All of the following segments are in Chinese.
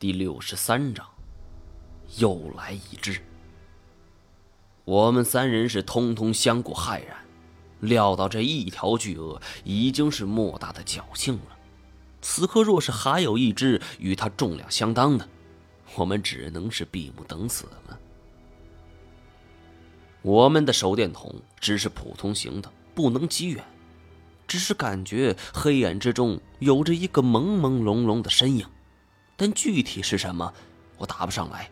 第六十三章，又来一只。我们三人是通通相顾骇然，料到这一条巨鳄已经是莫大的侥幸了。此刻若是还有一只与它重量相当的，我们只能是闭目等死了。我们的手电筒只是普通型的，不能极远，只是感觉黑暗之中有着一个朦朦胧胧的身影。但具体是什么，我答不上来。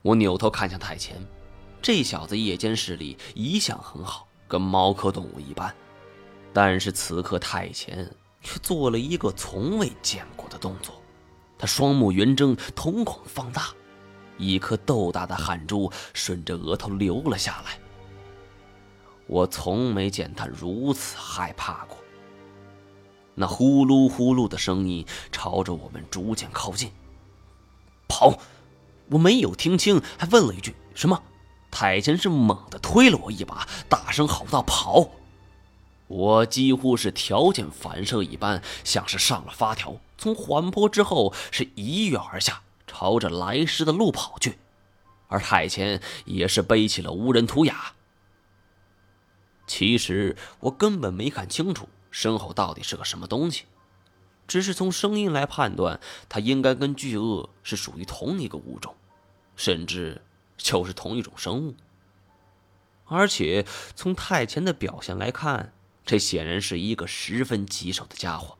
我扭头看向太前，这小子夜间视力一向很好，跟猫科动物一般。但是此刻太前却做了一个从未见过的动作，他双目圆睁，瞳孔放大，一颗豆大的汗珠顺着额头流了下来。我从没见他如此害怕过。那呼噜呼噜的声音朝着我们逐渐靠近。跑！我没有听清，还问了一句：“什么？”太监是猛地推了我一把，大声吼道：“跑！”我几乎是条件反射一般，像是上了发条，从缓坡之后是一跃而下，朝着来时的路跑去。而太监也是背起了无人图雅。其实我根本没看清楚。身后到底是个什么东西？只是从声音来判断，它应该跟巨鳄是属于同一个物种，甚至就是同一种生物。而且从太前的表现来看，这显然是一个十分棘手的家伙。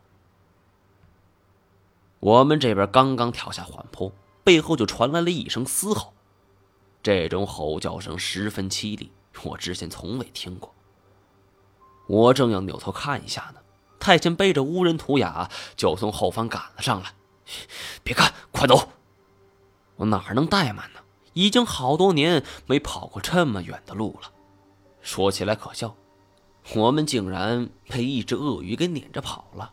我们这边刚刚跳下缓坡，背后就传来了一声嘶吼，这种吼叫声十分凄厉，我之前从未听过。我正要扭头看一下呢，太监背着乌人图雅就从后方赶了上来。别看，快走！我哪能怠慢呢？已经好多年没跑过这么远的路了。说起来可笑，我们竟然被一只鳄鱼给撵着跑了，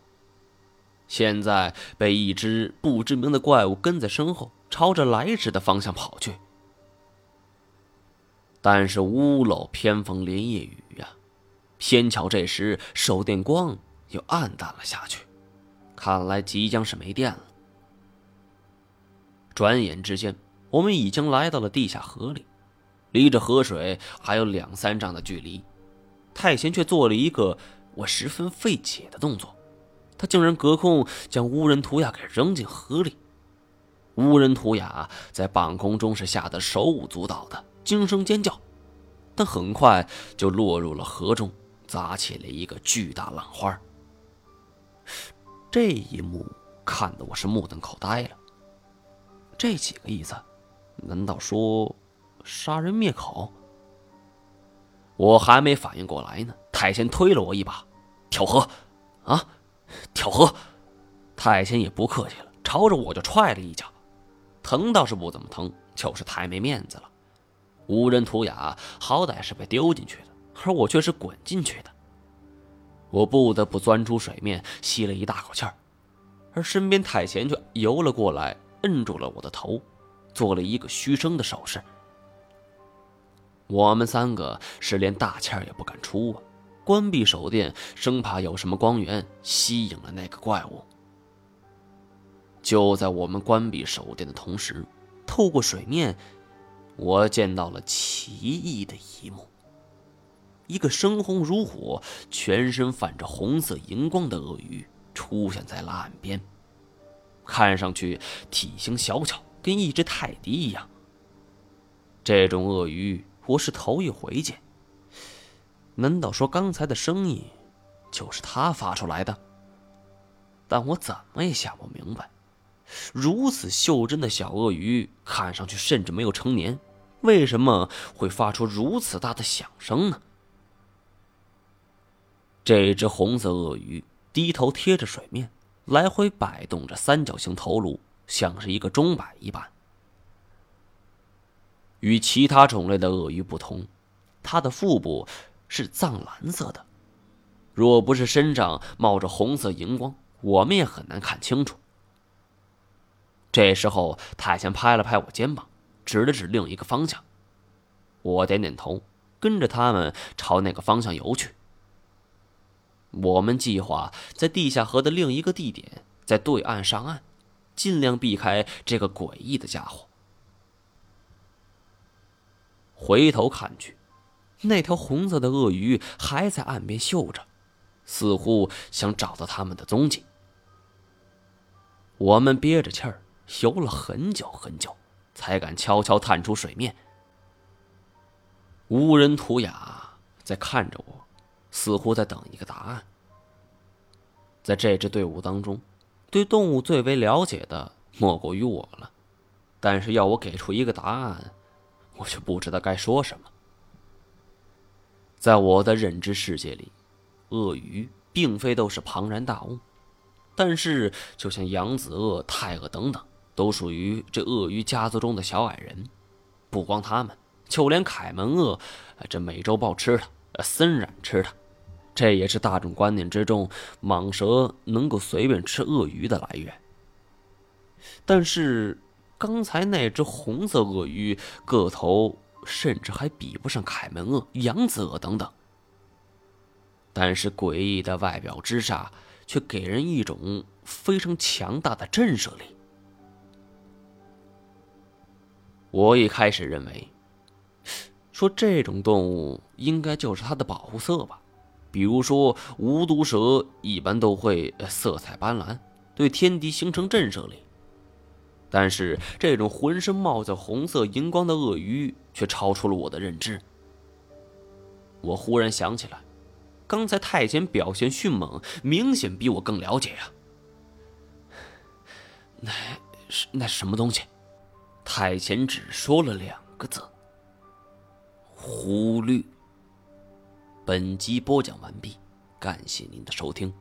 现在被一只不知名的怪物跟在身后，朝着来时的方向跑去。但是屋漏偏逢连夜雨呀。偏巧这时手电光又暗淡了下去，看来即将是没电了。转眼之间，我们已经来到了地下河里，离着河水还有两三丈的距离。太贤却做了一个我十分费解的动作，他竟然隔空将乌人图雅给扔进河里。乌人图雅在半空中是吓得手舞足蹈的，惊声尖叫，但很快就落入了河中。砸起了一个巨大浪花。这一幕看得我是目瞪口呆了。这几个意思，难道说杀人灭口？我还没反应过来呢，太监推了我一把，跳河！啊，跳河！太监也不客气了，朝着我就踹了一脚。疼倒是不怎么疼，就是太没面子了。无人图雅好歹是被丢进去的。而我却是滚进去的，我不得不钻出水面，吸了一大口气儿，而身边太贤却游了过来，摁住了我的头，做了一个嘘声的手势。我们三个是连大气儿也不敢出啊，关闭手电，生怕有什么光源吸引了那个怪物。就在我们关闭手电的同时，透过水面，我见到了奇异的一幕。一个生红如火、全身泛着红色荧光的鳄鱼出现在了岸边，看上去体型小巧，跟一只泰迪一样。这种鳄鱼我是头一回见。难道说刚才的声音就是它发出来的？但我怎么也想不明白，如此袖珍的小鳄鱼，看上去甚至没有成年，为什么会发出如此大的响声呢？这只红色鳄鱼低头贴着水面，来回摆动着三角形头颅，像是一个钟摆一般。与其他种类的鳄鱼不同，它的腹部是藏蓝色的。若不是身上冒着红色荧光，我们也很难看清楚。这时候，太监拍了拍我肩膀，指了指另一个方向。我点点头，跟着他们朝那个方向游去。我们计划在地下河的另一个地点，在对岸上岸，尽量避开这个诡异的家伙。回头看去，那条红色的鳄鱼还在岸边嗅着，似乎想找到他们的踪迹。我们憋着气儿游了很久很久，才敢悄悄探出水面。无人图雅在看着我，似乎在等一个答案。在这支队伍当中，对动物最为了解的莫过于我了，但是要我给出一个答案，我却不知道该说什么。在我的认知世界里，鳄鱼并非都是庞然大物。但是，就像扬子鳄、泰鳄等等，都属于这鳄鱼家族中的小矮人。不光他们，就连凯门鳄，这美洲豹吃它，森蚺吃它，这也是大众观念之中蟒蛇能够随便吃鳄鱼的来源。但是，刚才那只红色鳄鱼个头甚至还比不上凯门鳄、扬子鳄等等。但是，诡异的外表之下。却给人一种非常强大的震慑力。我一开始认为，说这种动物应该就是它的保护色吧，比如说无毒蛇一般都会色彩斑斓，对天敌形成震慑力。但是这种浑身冒着红色荧光的鳄鱼却超出了我的认知。我忽然想起来。刚才太监表现迅猛，明显比我更了解呀。那是那什么东西？太监只说了两个字：忽略。本集播讲完毕，感谢您的收听。